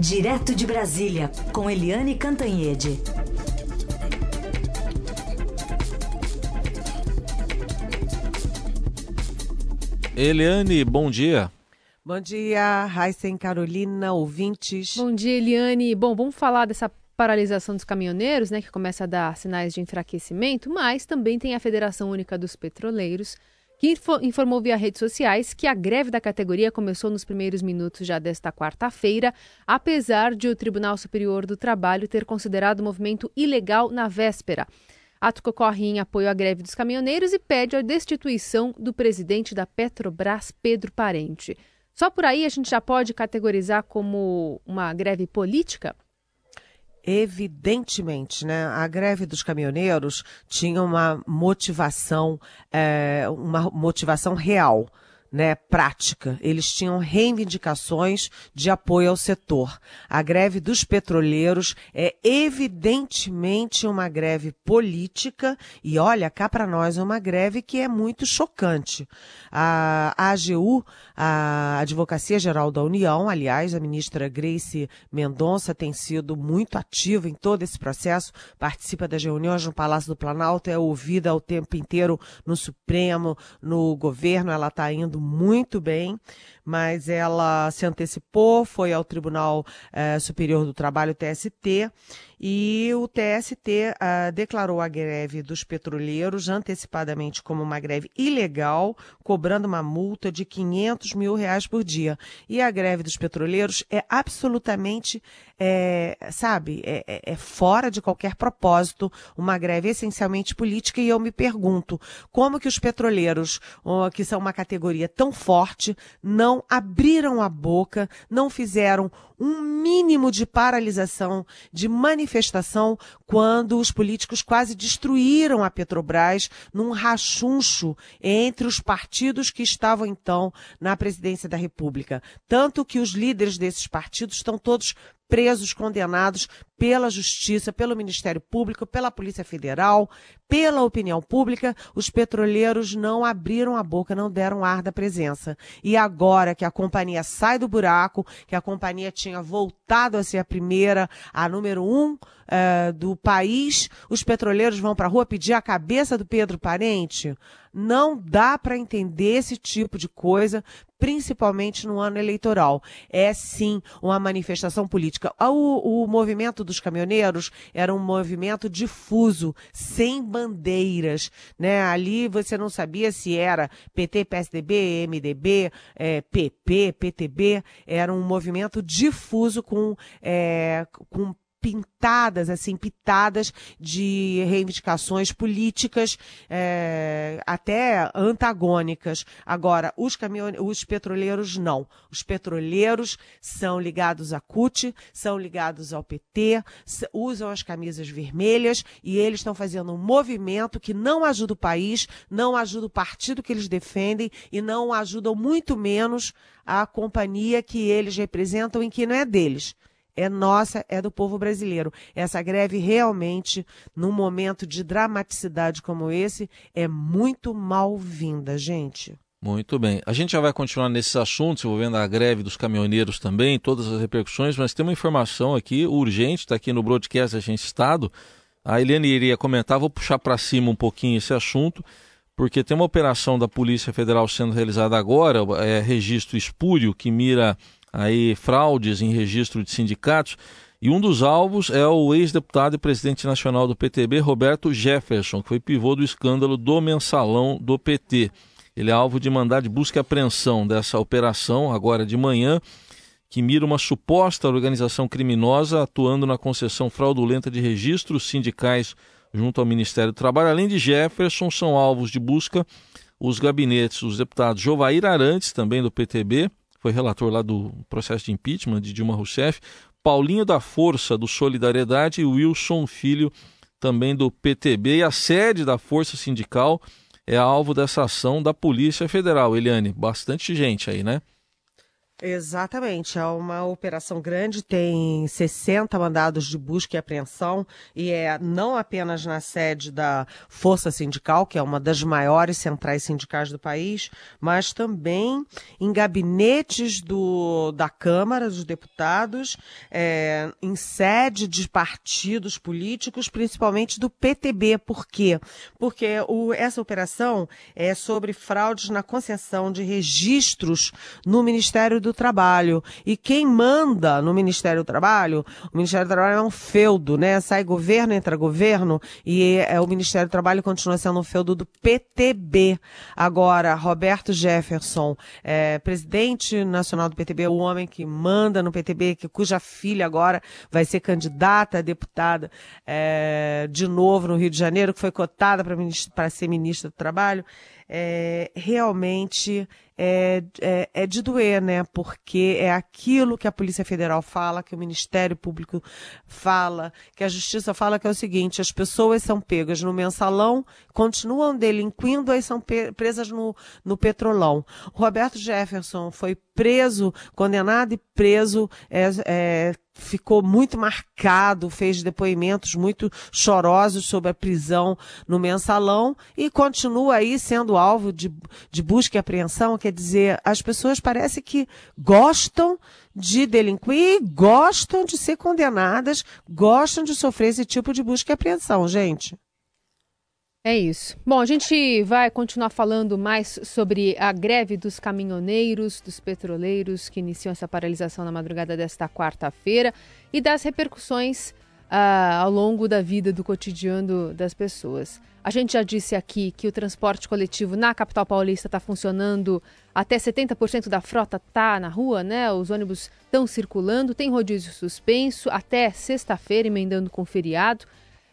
Direto de Brasília, com Eliane Cantanhede. Eliane, bom dia. Bom dia, Raíssen Carolina, ouvintes. Bom dia, Eliane. Bom, vamos falar dessa paralisação dos caminhoneiros, né, que começa a dar sinais de enfraquecimento, mas também tem a Federação Única dos Petroleiros, que informou via redes sociais que a greve da categoria começou nos primeiros minutos já desta quarta-feira, apesar de o Tribunal Superior do Trabalho ter considerado o movimento ilegal na véspera. Ato que ocorre em apoio à greve dos caminhoneiros e pede a destituição do presidente da Petrobras, Pedro Parente. Só por aí a gente já pode categorizar como uma greve política? Evidentemente, né? A greve dos caminhoneiros tinha uma motivação, é, uma motivação real né, prática. Eles tinham reivindicações de apoio ao setor. A greve dos petroleiros é evidentemente uma greve política e olha, cá para nós é uma greve que é muito chocante. A, a AGU, a Advocacia Geral da União, aliás, a ministra Grace Mendonça tem sido muito ativa em todo esse processo, participa das reuniões no Palácio do Planalto, é ouvida o tempo inteiro no Supremo, no governo, ela está indo muito bem, mas ela se antecipou, foi ao Tribunal eh, Superior do Trabalho, TST, e o TST ah, declarou a greve dos petroleiros antecipadamente como uma greve ilegal, cobrando uma multa de 500 mil reais por dia. E a greve dos petroleiros é absolutamente, é, sabe, é, é, é fora de qualquer propósito, uma greve essencialmente política. E eu me pergunto como que os petroleiros, que são uma categoria tão forte, não abriram a boca, não fizeram um mínimo de paralisação, de manifestação, quando os políticos quase destruíram a Petrobras num rachuncho entre os partidos que estavam então na presidência da República. Tanto que os líderes desses partidos estão todos presos, condenados pela Justiça, pelo Ministério Público, pela Polícia Federal, pela opinião pública, os petroleiros não abriram a boca, não deram ar da presença. E agora que a companhia sai do buraco, que a companhia tinha voltado a ser a primeira, a número um uh, do país, os petroleiros vão para a rua pedir a cabeça do Pedro Parente? Não dá para entender esse tipo de coisa, principalmente no ano eleitoral. É sim uma manifestação política. O, o movimento dos caminhoneiros era um movimento difuso, sem bandeiras. Né? Ali você não sabia se era PT, PSDB, MDB, é, PP, PTB. Era um movimento difuso com, é, com pintadas, assim, pitadas de reivindicações políticas, é, até antagônicas. Agora, os os petroleiros não. Os petroleiros são ligados à CUT, são ligados ao PT, usam as camisas vermelhas e eles estão fazendo um movimento que não ajuda o país, não ajuda o partido que eles defendem e não ajudam muito menos a companhia que eles representam e que não é deles é nossa, é do povo brasileiro. Essa greve realmente, num momento de dramaticidade como esse, é muito mal-vinda, gente. Muito bem. A gente já vai continuar nesses assuntos envolvendo a greve dos caminhoneiros também, todas as repercussões, mas tem uma informação aqui urgente, está aqui no broadcast da Gente Estado. A Eliane iria comentar, vou puxar para cima um pouquinho esse assunto, porque tem uma operação da Polícia Federal sendo realizada agora, é registro espúrio, que mira aí fraudes em registro de sindicatos. E um dos alvos é o ex-deputado e presidente nacional do PTB, Roberto Jefferson, que foi pivô do escândalo do mensalão do PT. Ele é alvo de mandar de busca e apreensão dessa operação, agora de manhã, que mira uma suposta organização criminosa atuando na concessão fraudulenta de registros sindicais junto ao Ministério do Trabalho. Além de Jefferson, são alvos de busca os gabinetes dos deputados Jovair Arantes, também do PTB, foi relator lá do processo de impeachment de Dilma Rousseff, Paulinho da Força, do Solidariedade, e Wilson Filho, também do PTB. E a sede da Força Sindical é alvo dessa ação da Polícia Federal. Eliane, bastante gente aí, né? Exatamente, é uma operação grande, tem 60 mandados de busca e apreensão e é não apenas na sede da Força Sindical, que é uma das maiores centrais sindicais do país, mas também em gabinetes do, da Câmara dos Deputados, é, em sede de partidos políticos, principalmente do PTB. Por quê? Porque o, essa operação é sobre fraudes na concessão de registros no Ministério do do Trabalho. E quem manda no Ministério do Trabalho, o Ministério do Trabalho é um feudo, né? Sai governo, entra governo, e é, o Ministério do Trabalho continua sendo um feudo do PTB. Agora, Roberto Jefferson, é, presidente nacional do PTB, o homem que manda no PTB, que, cuja filha agora vai ser candidata a deputada é, de novo no Rio de Janeiro, que foi cotada para ser ministra do Trabalho é, realmente é, é, é, de doer, né? Porque é aquilo que a Polícia Federal fala, que o Ministério Público fala, que a Justiça fala, que é o seguinte: as pessoas são pegas no mensalão, continuam delinquindo, aí são presas no, no petrolão. Roberto Jefferson foi preso, condenado e preso, é, é ficou muito marcado, fez depoimentos muito chorosos sobre a prisão no mensalão e continua aí sendo alvo de, de busca e apreensão. Quer dizer, as pessoas parece que gostam de delinquir, gostam de ser condenadas, gostam de sofrer esse tipo de busca e apreensão, gente. É isso. Bom, a gente vai continuar falando mais sobre a greve dos caminhoneiros, dos petroleiros que iniciam essa paralisação na madrugada desta quarta-feira e das repercussões ah, ao longo da vida, do cotidiano das pessoas. A gente já disse aqui que o transporte coletivo na capital paulista está funcionando, até 70% da frota está na rua, né? Os ônibus estão circulando, tem rodízio suspenso até sexta-feira, emendando com feriado.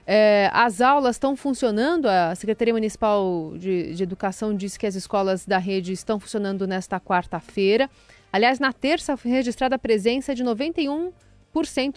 É, as aulas estão funcionando, a Secretaria Municipal de, de, Educação disse que as escolas da rede estão funcionando nesta quarta-feira. Aliás, na terça foi registrada a presença de 91%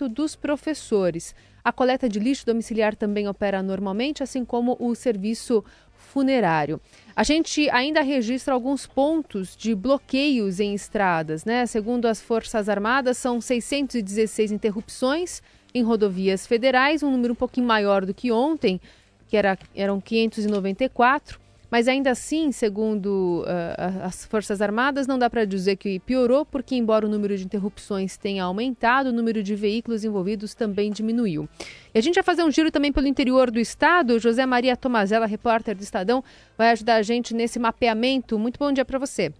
dos professores. A coleta de lixo domiciliar também opera normalmente, assim como o serviço funerário. A gente ainda registra alguns pontos de bloqueios em estradas, né? Segundo as Forças Armadas, são 616 interrupções em rodovias federais, um número um pouquinho maior do que ontem, que era, eram 594. Mas ainda assim, segundo uh, as Forças Armadas, não dá para dizer que piorou, porque, embora o número de interrupções tenha aumentado, o número de veículos envolvidos também diminuiu. E a gente vai fazer um giro também pelo interior do estado. José Maria Tomazella, repórter do Estadão, vai ajudar a gente nesse mapeamento. Muito bom dia para você.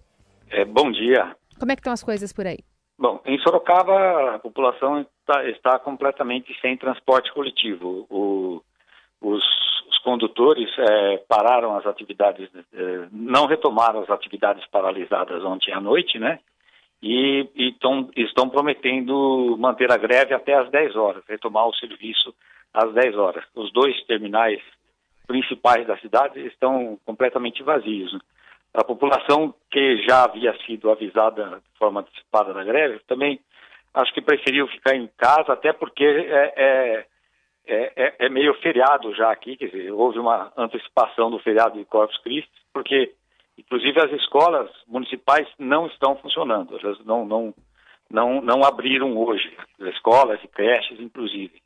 É, bom dia. Como é que estão as coisas por aí? Bom, em Sorocaba a população está, está completamente sem transporte coletivo. O, os, os, condutores é, pararam as atividades, é, não retomaram as atividades paralisadas ontem à noite, né? E, e tão, estão prometendo manter a greve até às 10 horas, retomar o serviço às 10 horas. Os dois terminais principais da cidade estão completamente vazios. Né? A população que já havia sido avisada de forma antecipada da greve também acho que preferiu ficar em casa, até porque é, é, é, é, meio feriado já aqui, quer dizer, houve uma antecipação do feriado de Corpus Christi, porque inclusive as escolas municipais não estão funcionando, elas não, não, não, não abriram hoje, as escolas e creches, inclusive.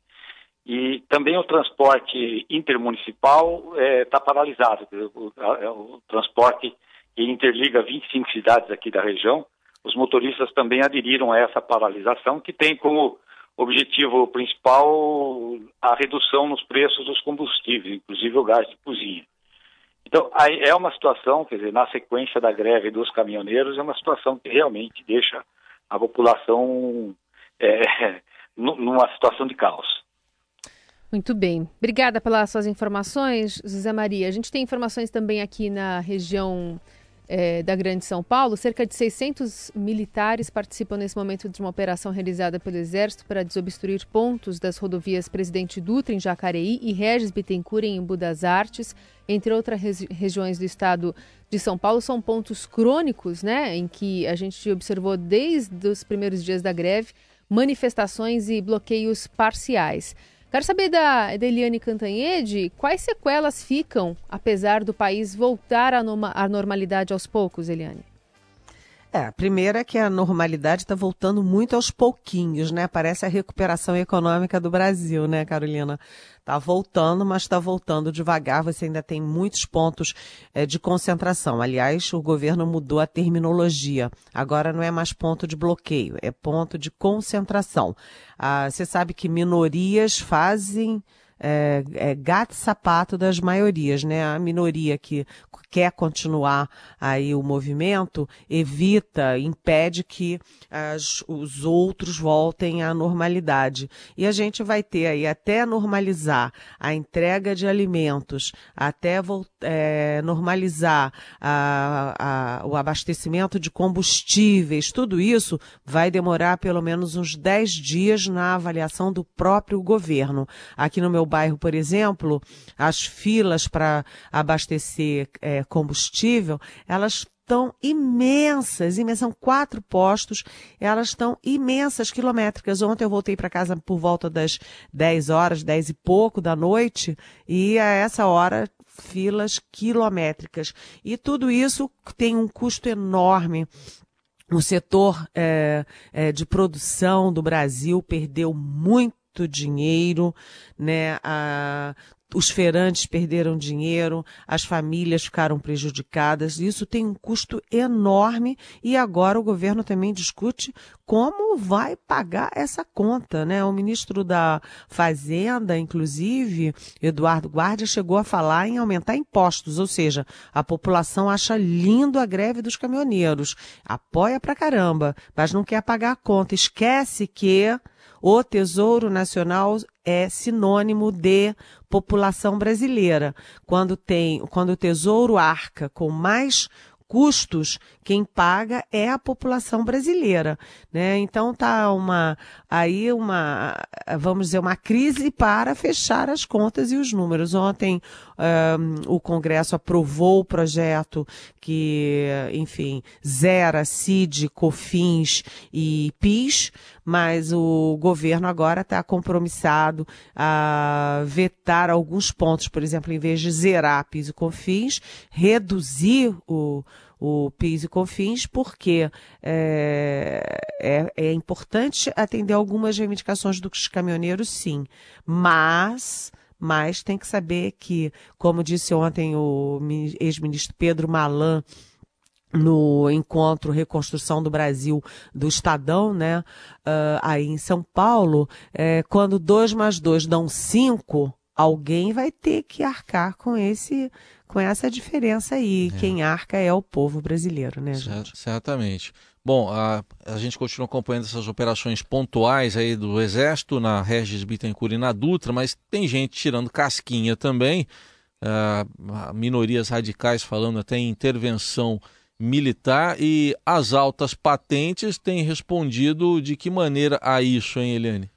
E também o transporte intermunicipal está paralisado, o, o transporte que interliga 25 cidades aqui da região, os motoristas também aderiram a essa paralisação, que tem como objetivo principal a redução nos preços dos combustíveis, inclusive o gás de cozinha. Então, é uma situação, quer dizer, na sequência da greve dos caminhoneiros, é uma situação que realmente deixa a população é, numa situação de caos. Muito bem. Obrigada pelas suas informações, José Maria. A gente tem informações também aqui na região é, da Grande São Paulo, cerca de 600 militares participam nesse momento de uma operação realizada pelo Exército para desobstruir pontos das rodovias Presidente Dutra, em Jacareí, e Regis Bittencourt, em Embu das Artes, entre outras regi regiões do estado de São Paulo. São pontos crônicos, né, em que a gente observou desde os primeiros dias da greve manifestações e bloqueios parciais. Quero saber da, Eliane Cantanhede quais sequelas ficam, apesar do país voltar à, normalidade aos poucos, Eliane. É, a primeira é que a normalidade está voltando muito aos pouquinhos, né? Parece a recuperação econômica do Brasil, né, Carolina? Está voltando, mas está voltando devagar. Você ainda tem muitos pontos é, de concentração. Aliás, o governo mudou a terminologia. Agora não é mais ponto de bloqueio, é ponto de concentração. Ah, você sabe que minorias fazem é, é, gato sapato das maiorias, né? A minoria que quer continuar aí o movimento evita, impede que as, os outros voltem à normalidade. E a gente vai ter aí até normalizar a entrega de alimentos, até é, normalizar a, a, o abastecimento de combustíveis, tudo isso vai demorar pelo menos uns 10 dias na avaliação do próprio governo. Aqui no meu bairro, por exemplo, as filas para abastecer é, combustível, elas estão imensas, imensas, são quatro postos, elas estão imensas, quilométricas. Ontem eu voltei para casa por volta das 10 horas, 10 e pouco da noite, e a essa hora filas quilométricas. E tudo isso tem um custo enorme o setor é, é, de produção do Brasil perdeu muito muito dinheiro, né? A, os feirantes perderam dinheiro, as famílias ficaram prejudicadas. Isso tem um custo enorme e agora o governo também discute como vai pagar essa conta, né? O ministro da Fazenda, inclusive, Eduardo Guardia, chegou a falar em aumentar impostos, ou seja, a população acha lindo a greve dos caminhoneiros, apoia pra caramba, mas não quer pagar a conta. Esquece que o Tesouro Nacional é sinônimo de população brasileira. Quando tem, quando o Tesouro arca com mais custos, quem paga é a população brasileira, né? Então tá uma aí uma vamos dizer uma crise para fechar as contas e os números. Ontem um, o Congresso aprovou o projeto que, enfim, zera CID, COFINS e PIS, mas o governo agora está compromissado a vetar alguns pontos, por exemplo, em vez de zerar PIS e COFINS, reduzir o o PIS e COFINS, porque é, é, é, importante atender algumas reivindicações dos caminhoneiros, sim, mas mas tem que saber que, como disse ontem o ex-ministro Pedro Malan, no encontro Reconstrução do Brasil do Estadão, né, uh, aí em São Paulo, é, quando dois mais dois dão cinco, alguém vai ter que arcar com esse com essa diferença aí. É. Quem arca é o povo brasileiro, né, gente? Certamente. Bom, a, a gente continua acompanhando essas operações pontuais aí do Exército na Regis Bittencourt e na Dutra, mas tem gente tirando casquinha também, uh, minorias radicais falando até em intervenção militar e as altas patentes têm respondido de que maneira a isso, hein, Eliane?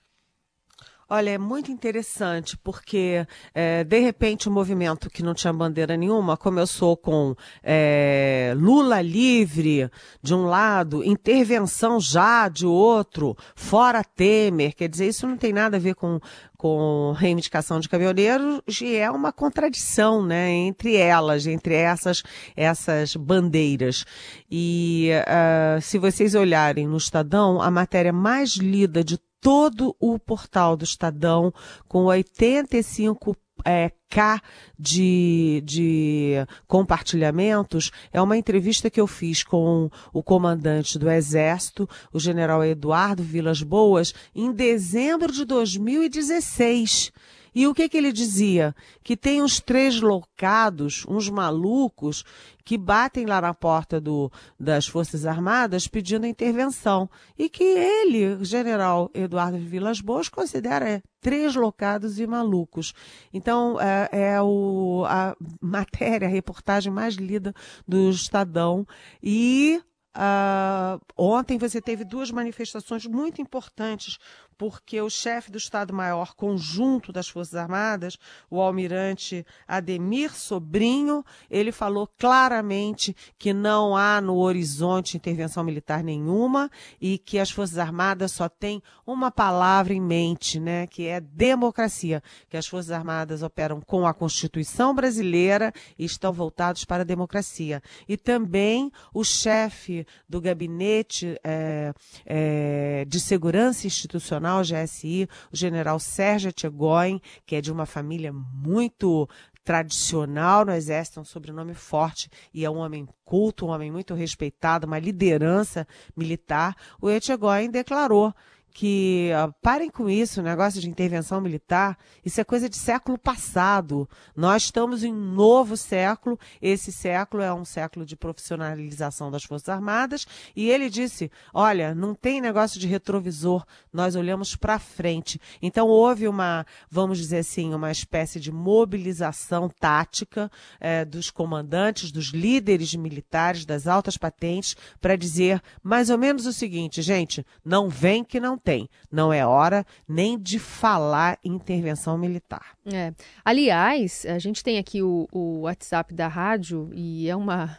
Olha, é muito interessante, porque é, de repente o um movimento que não tinha bandeira nenhuma começou com é, Lula livre de um lado, intervenção já de outro, fora Temer. Quer dizer, isso não tem nada a ver com, com reivindicação de caminhoneiros e é uma contradição, né, entre elas, entre essas essas bandeiras. E uh, se vocês olharem no Estadão, a matéria mais lida de todo o portal do Estadão, com 85 é, K de, de compartilhamentos, é uma entrevista que eu fiz com o comandante do Exército, o general Eduardo Vilas Boas, em dezembro de 2016. E o que, que ele dizia? Que tem uns três loucados, uns malucos, que batem lá na porta do, das Forças Armadas pedindo intervenção. E que ele, general Eduardo Vilas Boas, considera três locados e malucos. Então, é, é o, a matéria, a reportagem mais lida do Estadão. E Uh, ontem você teve duas manifestações muito importantes porque o chefe do Estado-Maior Conjunto das Forças Armadas, o almirante Ademir Sobrinho, ele falou claramente que não há no horizonte intervenção militar nenhuma e que as Forças Armadas só têm uma palavra em mente, né, que é democracia, que as Forças Armadas operam com a Constituição brasileira e estão voltados para a democracia. E também o chefe do Gabinete é, é, de Segurança Institucional, GSI, o general Sérgio Tchegoin, que é de uma família muito tradicional no Exército, é um sobrenome forte e é um homem culto, um homem muito respeitado, uma liderança militar. O Etchegoyen declarou que uh, parem com isso, negócio de intervenção militar, isso é coisa de século passado. Nós estamos em um novo século, esse século é um século de profissionalização das Forças Armadas, e ele disse: olha, não tem negócio de retrovisor, nós olhamos para frente. Então houve uma, vamos dizer assim, uma espécie de mobilização tática eh, dos comandantes, dos líderes militares, das altas patentes, para dizer mais ou menos o seguinte, gente, não vem que não tem. Não é hora nem de falar em intervenção militar. É. Aliás, a gente tem aqui o, o WhatsApp da rádio e é uma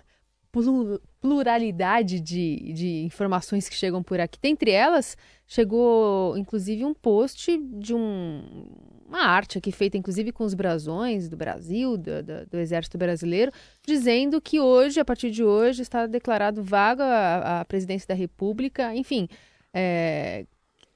pluralidade de, de informações que chegam por aqui. Dentre elas, chegou inclusive um post de um, uma arte aqui feita inclusive com os brasões do Brasil, do, do, do, Exército Brasileiro, dizendo que hoje, a partir de hoje, está declarado vaga a, a presidência da República. Enfim, é,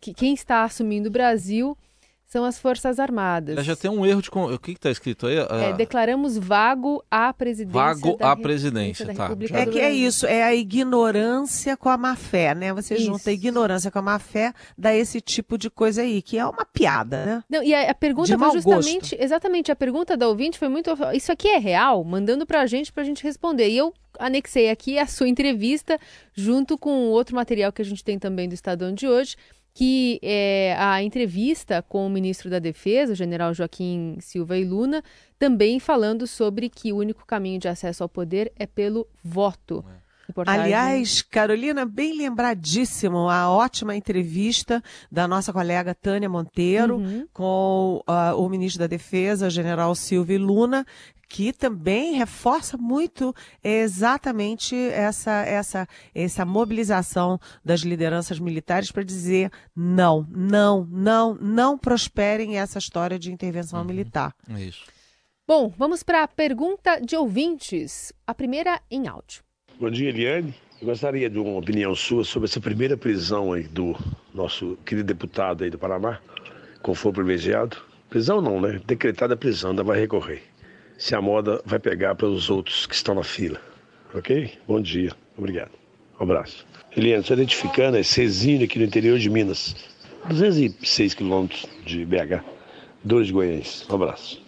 que quem está assumindo o Brasil são as Forças Armadas. Já tem um erro de. O que está escrito aí? É, declaramos vago à presidência. Vago à presidência, tá. É que é isso, é a ignorância com a má fé, né? Você isso. junta a ignorância com a má fé, dá esse tipo de coisa aí, que é uma piada, né? Não, e a, a pergunta de foi justamente. Gosto. Exatamente, a pergunta da ouvinte foi muito. Isso aqui é real? Mandando pra gente pra gente responder. E eu anexei aqui a sua entrevista, junto com outro material que a gente tem também do Estadão de hoje que é, a entrevista com o ministro da Defesa, o general Joaquim Silva e Luna, também falando sobre que o único caminho de acesso ao poder é pelo voto. É. Reportagem. Aliás, Carolina, bem lembradíssimo a ótima entrevista da nossa colega Tânia Monteiro uhum. com uh, o ministro da Defesa, general Silvio Luna, que também reforça muito exatamente essa, essa, essa mobilização das lideranças militares para dizer não, não, não, não prosperem essa história de intervenção uhum. militar. É isso. Bom, vamos para a pergunta de ouvintes. A primeira em áudio. Bom dia, Eliane. Eu gostaria de uma opinião sua sobre essa primeira prisão aí do nosso querido deputado aí do Paraná, com for privilegiado. Prisão não, né? Decretada prisão, ainda vai recorrer se a moda vai pegar para os outros que estão na fila. Ok? Bom dia. Obrigado. Um abraço. Eliane, estou identificando é Cezinho aqui no interior de Minas. 206 quilômetros de BH. Dores de Goiás. Um abraço.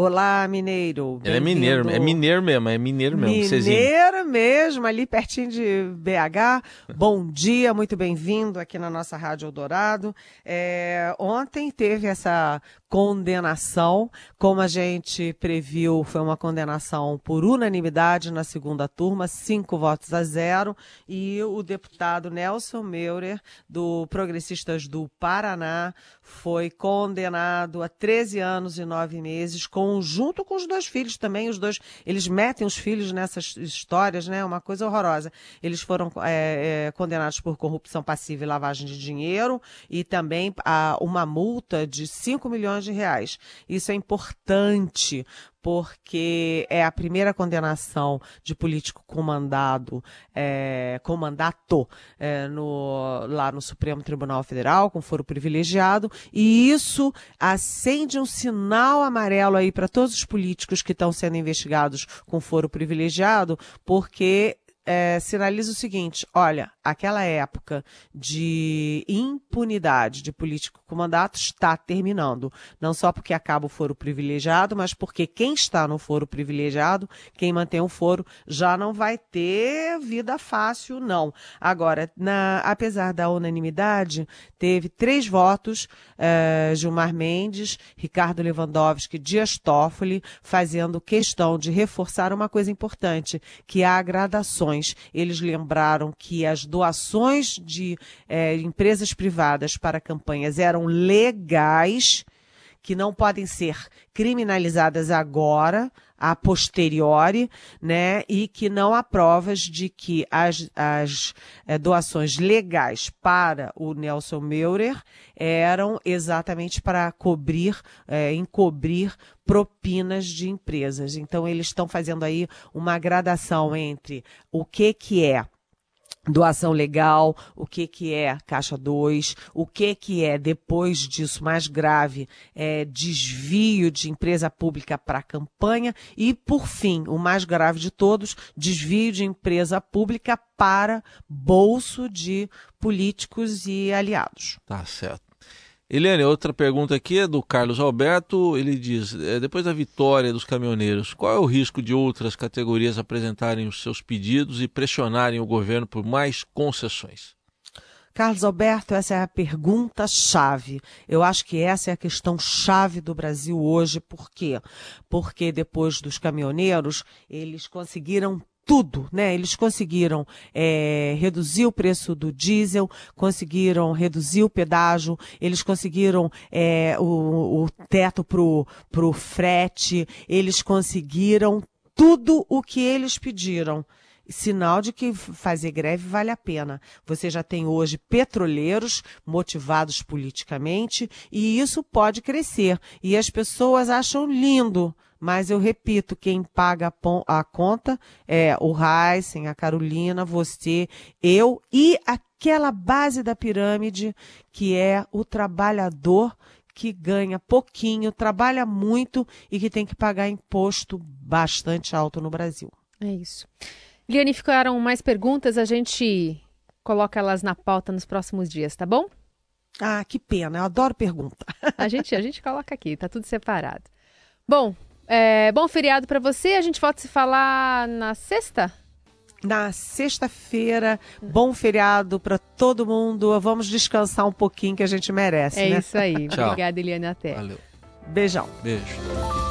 Olá, mineiro. Ele é mineiro, é mineiro mesmo, é mineiro mesmo. Mineiro mesmo, ali pertinho de BH. Bom dia, muito bem-vindo aqui na nossa Rádio Eldorado. É, ontem teve essa condenação, como a gente previu, foi uma condenação por unanimidade na segunda turma, cinco votos a zero, e o deputado Nelson Meurer, do Progressistas do Paraná, foi condenado a 13 anos e nove meses, com, junto com os dois filhos também, os dois, eles metem os filhos nessas histórias, né, uma coisa horrorosa. Eles foram é, é, condenados por corrupção passiva e lavagem de dinheiro, e também a uma multa de 5 milhões milhões de reais. Isso é importante porque é a primeira condenação de político comandado, é, comandato é, no, lá no Supremo Tribunal Federal, com foro privilegiado, e isso acende um sinal amarelo aí para todos os políticos que estão sendo investigados com foro privilegiado, porque é, sinaliza o seguinte: olha, aquela época de impunidade de político com mandato está terminando. Não só porque acaba o foro privilegiado, mas porque quem está no foro privilegiado, quem mantém o foro, já não vai ter vida fácil, não. Agora, na, apesar da unanimidade, teve três votos: é, Gilmar Mendes, Ricardo Lewandowski, Dias Toffoli, fazendo questão de reforçar uma coisa importante, que há gradações doações. Eles lembraram que as doações de é, empresas privadas para campanhas eram legais que não podem ser criminalizadas agora, a posteriori, né, e que não há provas de que as, as é, doações legais para o Nelson Meurer eram exatamente para cobrir, é, encobrir propinas de empresas. Então eles estão fazendo aí uma gradação entre o que que é doação legal, o que que é caixa 2, o que que é depois disso mais grave, é desvio de empresa pública para campanha e por fim, o mais grave de todos, desvio de empresa pública para bolso de políticos e aliados. Tá certo. Eliane, outra pergunta aqui é do Carlos Alberto. Ele diz: é, depois da vitória dos caminhoneiros, qual é o risco de outras categorias apresentarem os seus pedidos e pressionarem o governo por mais concessões? Carlos Alberto, essa é a pergunta chave. Eu acho que essa é a questão chave do Brasil hoje. Por quê? Porque depois dos caminhoneiros, eles conseguiram tudo, né? Eles conseguiram é, reduzir o preço do diesel, conseguiram reduzir o pedágio, eles conseguiram é, o, o teto pro, pro frete, eles conseguiram tudo o que eles pediram sinal de que fazer greve vale a pena. Você já tem hoje petroleiros motivados politicamente e isso pode crescer. E as pessoas acham lindo mas eu repito, quem paga a conta é o Heisen, a Carolina, você, eu e aquela base da pirâmide que é o trabalhador que ganha pouquinho, trabalha muito e que tem que pagar imposto bastante alto no Brasil. É isso. Liane, ficaram mais perguntas, a gente coloca elas na pauta nos próximos dias, tá bom? Ah, que pena, eu adoro pergunta. A gente, a gente coloca aqui, tá tudo separado. Bom, é, bom feriado para você. A gente volta a se falar na sexta? Na sexta-feira, bom feriado para todo mundo. Vamos descansar um pouquinho que a gente merece, é né? isso aí. Obrigada, Eliane. Até. Valeu. Beijão. Beijo.